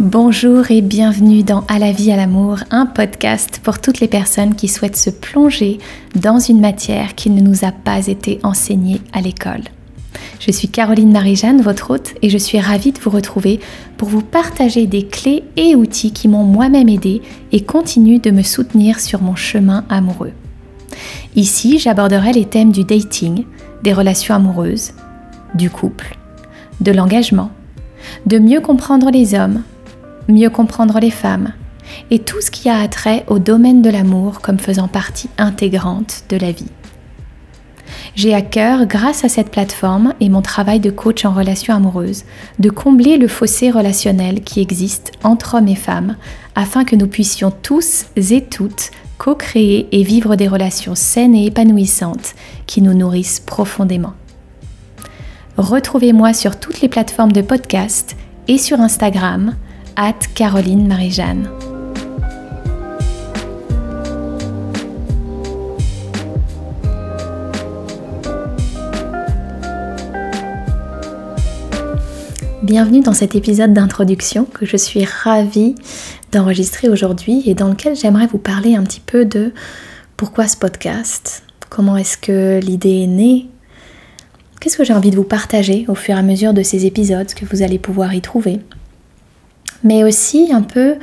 Bonjour et bienvenue dans À la vie, à l'amour, un podcast pour toutes les personnes qui souhaitent se plonger dans une matière qui ne nous a pas été enseignée à l'école. Je suis Caroline Marie-Jeanne, votre hôte, et je suis ravie de vous retrouver pour vous partager des clés et outils qui m'ont moi-même aidé et continuent de me soutenir sur mon chemin amoureux. Ici, j'aborderai les thèmes du dating, des relations amoureuses, du couple, de l'engagement, de mieux comprendre les hommes, mieux comprendre les femmes et tout ce qui a attrait au domaine de l'amour comme faisant partie intégrante de la vie. J'ai à cœur, grâce à cette plateforme et mon travail de coach en relations amoureuses, de combler le fossé relationnel qui existe entre hommes et femmes afin que nous puissions tous et toutes co-créer et vivre des relations saines et épanouissantes qui nous nourrissent profondément. Retrouvez-moi sur toutes les plateformes de podcast et sur Instagram, Caroline Marie-Jeanne. Bienvenue dans cet épisode d'introduction que je suis ravie d'enregistrer aujourd'hui et dans lequel j'aimerais vous parler un petit peu de pourquoi ce podcast, comment est-ce que l'idée est née, qu'est-ce que j'ai envie de vous partager au fur et à mesure de ces épisodes que vous allez pouvoir y trouver, mais aussi un peu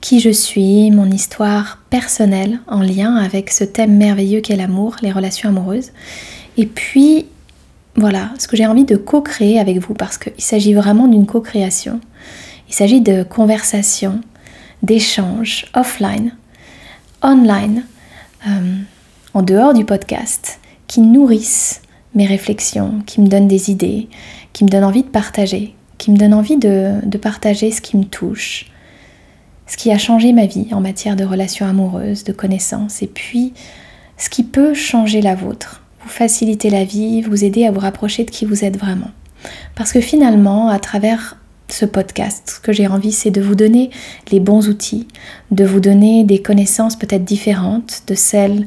qui je suis, mon histoire personnelle en lien avec ce thème merveilleux qu'est l'amour, les relations amoureuses, et puis voilà, ce que j'ai envie de co-créer avec vous parce qu'il s'agit vraiment d'une co-création. Il s'agit de conversations, d'échanges offline, online, euh, en dehors du podcast, qui nourrissent mes réflexions, qui me donnent des idées, qui me donnent envie de partager, qui me donnent envie de, de partager ce qui me touche, ce qui a changé ma vie en matière de relations amoureuses, de connaissances, et puis ce qui peut changer la vôtre vous faciliter la vie, vous aider à vous rapprocher de qui vous êtes vraiment. Parce que finalement, à travers ce podcast, ce que j'ai envie, c'est de vous donner les bons outils, de vous donner des connaissances peut-être différentes de celles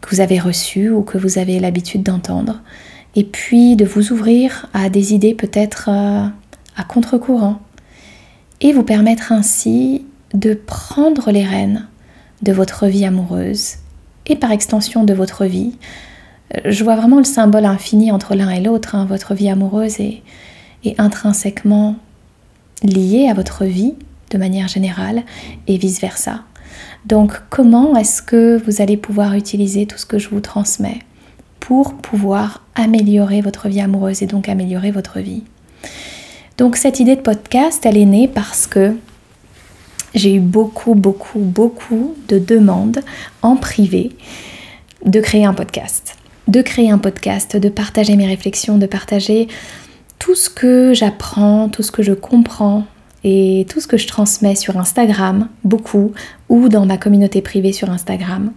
que vous avez reçues ou que vous avez l'habitude d'entendre, et puis de vous ouvrir à des idées peut-être euh, contre-courant, et vous permettre ainsi de prendre les rênes de votre vie amoureuse, et par extension de votre vie, je vois vraiment le symbole infini entre l'un et l'autre. Hein. Votre vie amoureuse est, intrinsèquement liée à votre vie de manière générale et vice-versa. Donc comment est-ce que vous allez pouvoir utiliser tout ce que je vous transmets pour pouvoir améliorer votre vie amoureuse et donc améliorer votre vie? Donc cette idée de podcast, elle est née parce que j'ai eu beaucoup, beaucoup, beaucoup de demandes en privé de créer un podcast de créer un podcast, de partager mes réflexions, de partager tout ce que j'apprends, tout ce que je comprends et tout ce que je transmets sur Instagram, beaucoup, ou dans ma communauté privée sur Instagram.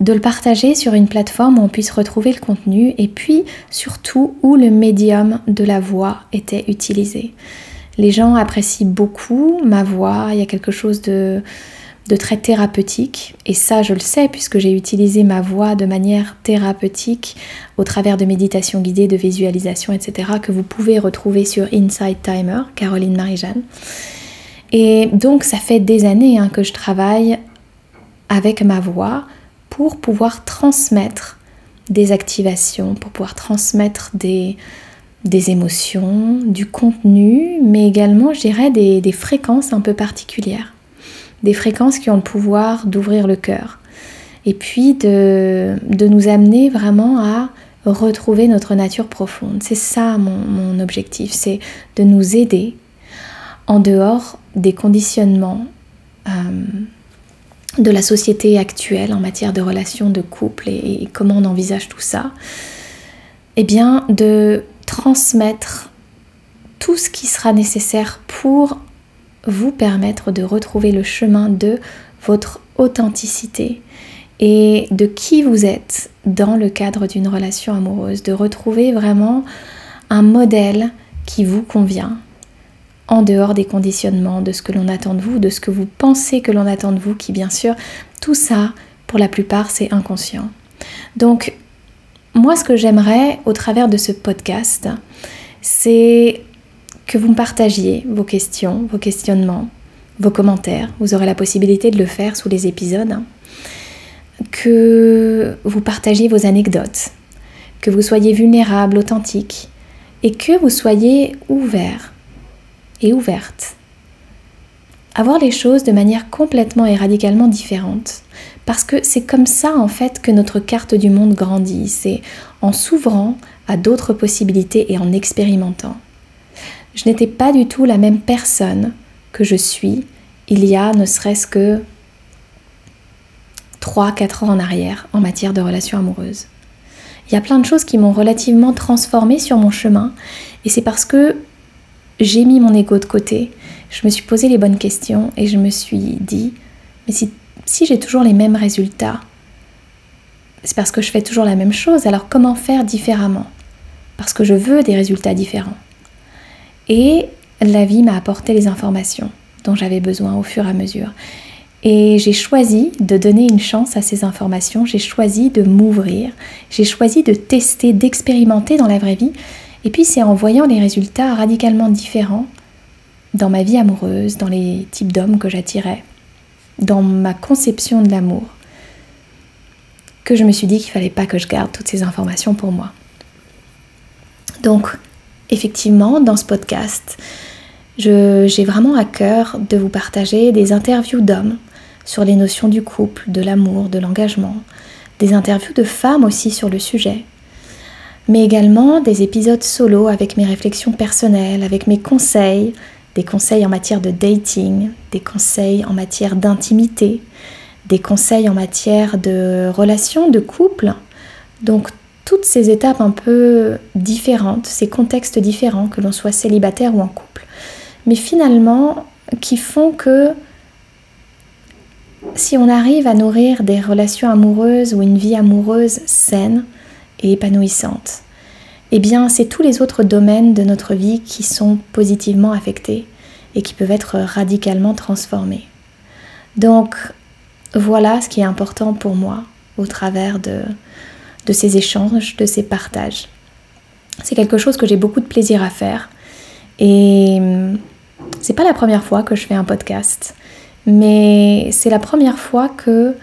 De le partager sur une plateforme où on puisse retrouver le contenu et puis surtout où le médium de la voix était utilisé. Les gens apprécient beaucoup ma voix, il y a quelque chose de de très thérapeutique. Et ça, je le sais puisque j'ai utilisé ma voix de manière thérapeutique au travers de méditations guidées, de visualisation, etc. que vous pouvez retrouver sur Inside Timer, Caroline Marie-Jeanne. Et donc, ça fait des années hein, que je travaille avec ma voix pour pouvoir transmettre des activations, pour pouvoir transmettre des, des émotions, du contenu, mais également, je dirais, des fréquences un peu particulières des fréquences qui ont le pouvoir d'ouvrir le cœur. Et puis de, nous amener vraiment à retrouver notre nature profonde. C'est ça mon, objectif, c'est de nous aider en dehors des conditionnements euh, de la société actuelle en matière de relations de couple et, comment on envisage tout ça. Eh bien, de transmettre tout ce qui sera nécessaire pour vous permettre de retrouver le chemin de votre authenticité et de qui vous êtes dans le cadre d'une relation amoureuse, de retrouver vraiment un modèle qui vous convient en dehors des conditionnements, de ce que l'on attend de vous, de ce que vous pensez que l'on attend de vous, qui bien sûr, tout ça, pour la plupart, c'est inconscient. Donc, moi, ce que j'aimerais au travers de ce podcast, c'est que vous me partagiez vos questions, vos questionnements, vos commentaires. Vous aurez la possibilité de le faire sous les épisodes. Que vous partagiez vos anecdotes, que vous soyez vulnérable, authentique et que vous soyez ouvert et ouverte à voir les choses de manière complètement et radicalement différente. Parce que c'est comme ça en fait que notre carte du monde grandit, c'est en s'ouvrant à d'autres possibilités et en expérimentant. Je n'étais pas du tout la même personne que je suis il y a ne serait-ce que 3-4 ans en arrière en matière de relations amoureuses. Il y a plein de choses qui m'ont relativement transformée sur mon chemin et c'est parce que j'ai mis mon ego de côté, je me suis posé les bonnes questions et je me suis dit, mais si, si j'ai toujours les mêmes résultats, c'est parce que je fais toujours la même chose, alors comment faire différemment? Parce que je veux des résultats différents. Et la vie m'a apporté les informations dont j'avais besoin au fur et à mesure. Et j'ai choisi de donner une chance à ces informations, j'ai choisi de m'ouvrir, j'ai choisi de tester, d'expérimenter dans la vraie vie. Et puis c'est en voyant les résultats radicalement différents dans ma vie amoureuse, dans les types d'hommes que j'attirais, dans ma conception de l'amour, que je me suis dit qu'il fallait pas que je garde toutes ces informations pour moi. Donc, effectivement, dans ce podcast, j'ai vraiment à cœur de vous partager des interviews d'hommes sur les notions du couple, de l'amour, de l'engagement, des interviews de femmes aussi sur le sujet, mais également des épisodes solo avec mes réflexions personnelles, avec mes conseils, des conseils en matière de dating, des conseils en matière d'intimité, des conseils en matière de relations, de couple. Donc toutes ces étapes un peu différentes, ces contextes différents, que l'on soit célibataire ou en couple, mais finalement qui font que si on arrive à nourrir des relations amoureuses ou une vie amoureuse saine et épanouissante, eh bien c'est tous les autres domaines de notre vie qui sont positivement affectés et qui peuvent être radicalement transformés. Donc voilà ce qui est important pour moi au travers de, de ces échanges, de ces partages. C'est quelque chose que j'ai beaucoup de plaisir à faire et c'est pas la première fois que je fais un podcast, mais c'est la première fois que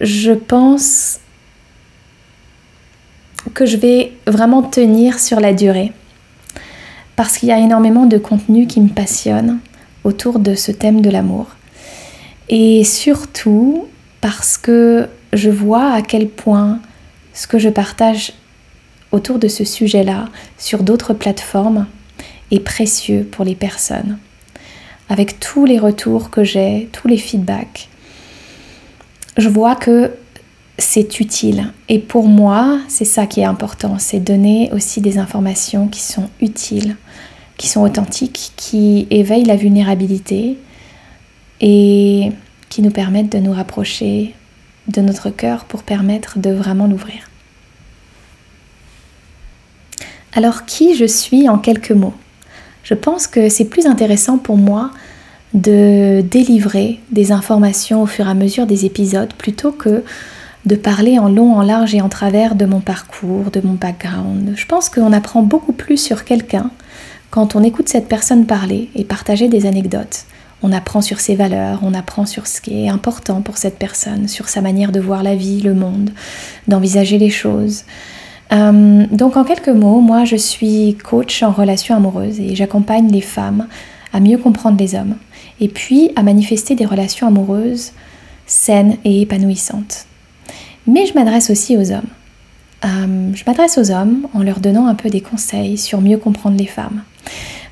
je pense que je vais vraiment tenir sur la durée. Parce qu'il y a énormément de contenu qui me passionne autour de ce thème de l'amour. Et surtout parce que je vois à quel point ce que je partage autour de ce sujet-là sur d'autres plateformes est précieux pour les personnes. Avec tous les retours que j'ai, tous les feedbacks, je vois que c'est utile. Et pour moi, c'est ça qui est important, c'est donner aussi des informations qui sont utiles, qui sont authentiques, qui éveillent la vulnérabilité et qui nous permettent de nous rapprocher de notre cœur pour permettre de vraiment l'ouvrir. Alors qui je suis en quelques mots? Je pense que c'est plus intéressant pour moi de délivrer des informations au fur et à mesure des épisodes plutôt que de parler en long, en large et en travers de mon parcours, de mon background. Je pense qu'on apprend beaucoup plus sur quelqu'un quand on écoute cette personne parler et partager des anecdotes. On apprend sur ses valeurs, on apprend sur ce qui est important pour cette personne, sur sa manière de voir la vie, le monde, d'envisager les choses. Euh, donc en quelques mots, moi je suis coach en relations amoureuses et j'accompagne les femmes à mieux comprendre les hommes et puis à manifester des relations amoureuses saines et épanouissantes. Mais je m'adresse aussi aux hommes. Euh, je m'adresse aux hommes en leur donnant un peu des conseils sur mieux comprendre les femmes.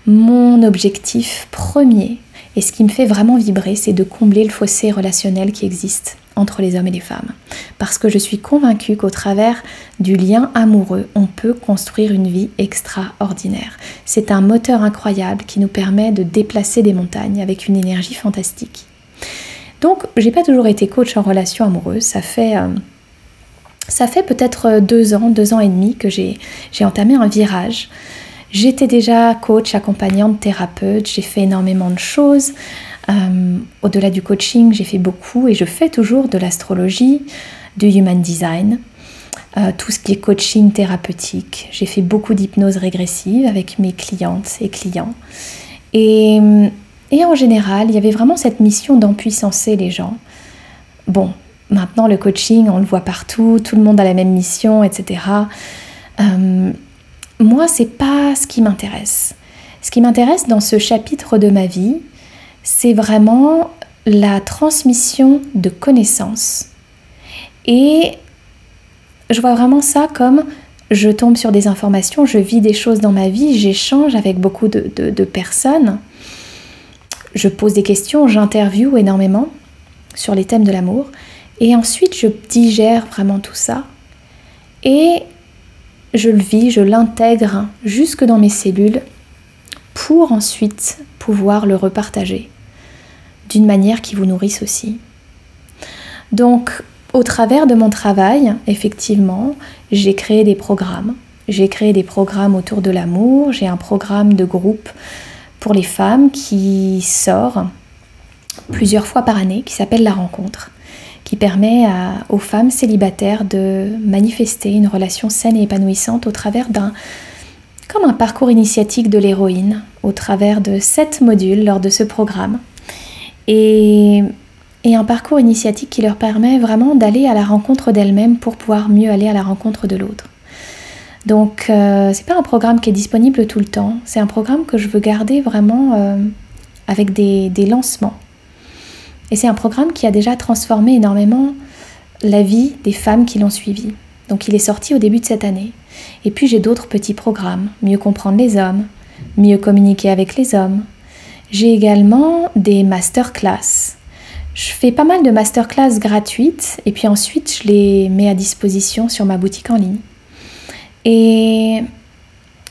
Mon objectif premier et ce qui me fait vraiment vibrer, c'est de combler le fossé relationnel qui existe entre les hommes et les femmes. Parce que je suis convaincue qu'au travers du lien amoureux, on peut construire une vie extraordinaire. C'est un moteur incroyable qui nous permet de déplacer des montagnes avec une énergie fantastique. Donc, j'ai pas toujours été coach en relation amoureuse. Ça fait euh, ça fait peut-être euh, deux ans, deux ans et demi que j'ai entamé un virage. J'étais déjà coach, accompagnante, thérapeute, j'ai fait énormément de choses. Euh, au-delà du coaching, j'ai fait beaucoup et je fais toujours de l'astrologie, du human design. euh, tout ce qui est coaching thérapeutique. J'ai fait beaucoup d'hypnose régressive avec mes clientes et clients. Et, et en général, il y avait vraiment cette mission d'empuissancer les gens. Bon, maintenant le coaching, on le voit partout, tout le monde a la même mission, etc. Euh, moi, c'est pas ce qui m'intéresse. Ce qui m'intéresse dans ce chapitre de ma vie, c'est vraiment la transmission de connaissances. Et je vois vraiment ça comme je tombe sur des informations, je vis des choses dans ma vie, j'échange avec beaucoup de, de, personnes, je pose des questions, j'interviewe énormément sur les thèmes de l'amour, et ensuite je digère vraiment tout ça, et je le vis, je l'intègre jusque dans mes cellules pour ensuite pouvoir le repartager d'une manière qui vous nourrisse aussi. Donc, au travers de mon travail, effectivement, j'ai créé des programmes. J'ai créé des programmes autour de l'amour. J'ai un programme de groupe pour les femmes qui sort plusieurs fois par année, qui s'appelle La Rencontre, qui permet aux femmes célibataires de manifester une relation saine et épanouissante au travers d'un comme un parcours initiatique de l'héroïne, au travers de sept modules lors de ce programme. Et un parcours initiatique qui leur permet vraiment d'aller à la rencontre d'elles-mêmes pour pouvoir mieux aller à la rencontre de l'autre. Donc euh, c'est pas un programme qui est disponible tout le temps, c'est un programme que je veux garder vraiment euh, avec des, lancements. Et c'est un programme qui a déjà transformé énormément la vie des femmes qui l'ont suivi. Donc il est sorti au début de cette année. Et puis j'ai d'autres petits programmes, mieux comprendre les hommes, mieux communiquer avec les hommes. J'ai également des masterclass je fais pas mal de masterclass gratuites et puis ensuite je les mets à disposition sur ma boutique en ligne. Et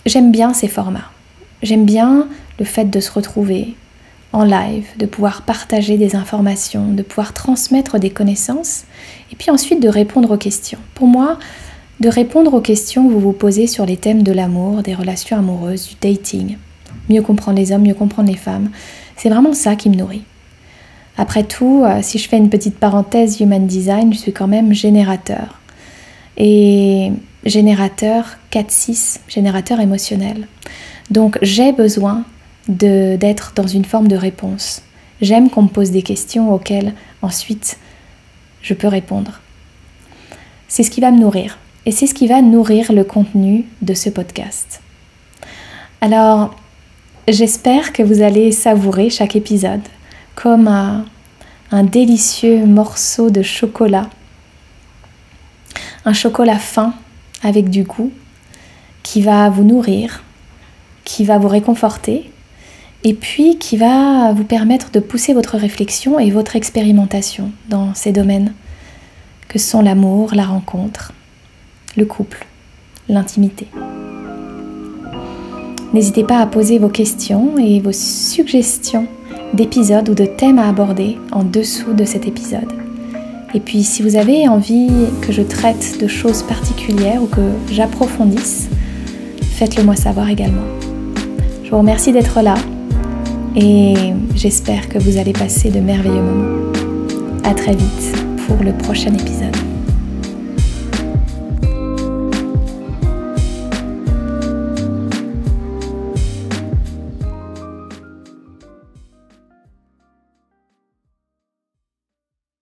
j'aime bien ces formats. J'aime bien le fait de se retrouver en live, de pouvoir partager des informations, de pouvoir transmettre des connaissances et puis ensuite de répondre aux questions. Pour moi, de répondre aux questions que vous vous posez sur les thèmes de l'amour, des relations amoureuses, du dating, mieux comprendre les hommes, mieux comprendre les femmes, c'est vraiment ça qui me nourrit. Après tout, euh, si je fais une petite parenthèse Human Design, je suis quand même générateur. Et générateur 4-6, générateur émotionnel. Donc j'ai besoin d'être dans une forme de réponse. J'aime qu'on me pose des questions auxquelles ensuite je peux répondre. C'est ce qui va me nourrir. Et c'est ce qui va nourrir le contenu de ce podcast. Alors, j'espère que vous allez savourer chaque épisode comme un, délicieux morceau de chocolat. Un chocolat fin avec du goût qui va vous nourrir, qui va vous réconforter et puis qui va vous permettre de pousser votre réflexion et votre expérimentation dans ces domaines que sont l'amour, la rencontre, le couple, l'intimité. N'hésitez pas à poser vos questions et vos suggestions d'épisodes ou de thèmes à aborder en dessous de cet épisode. Et puis si vous avez envie que je traite de choses particulières ou que j'approfondisse, faites-le moi savoir également. Je vous remercie d'être là et j'espère que vous allez passer de merveilleux moments. À très vite pour le prochain épisode.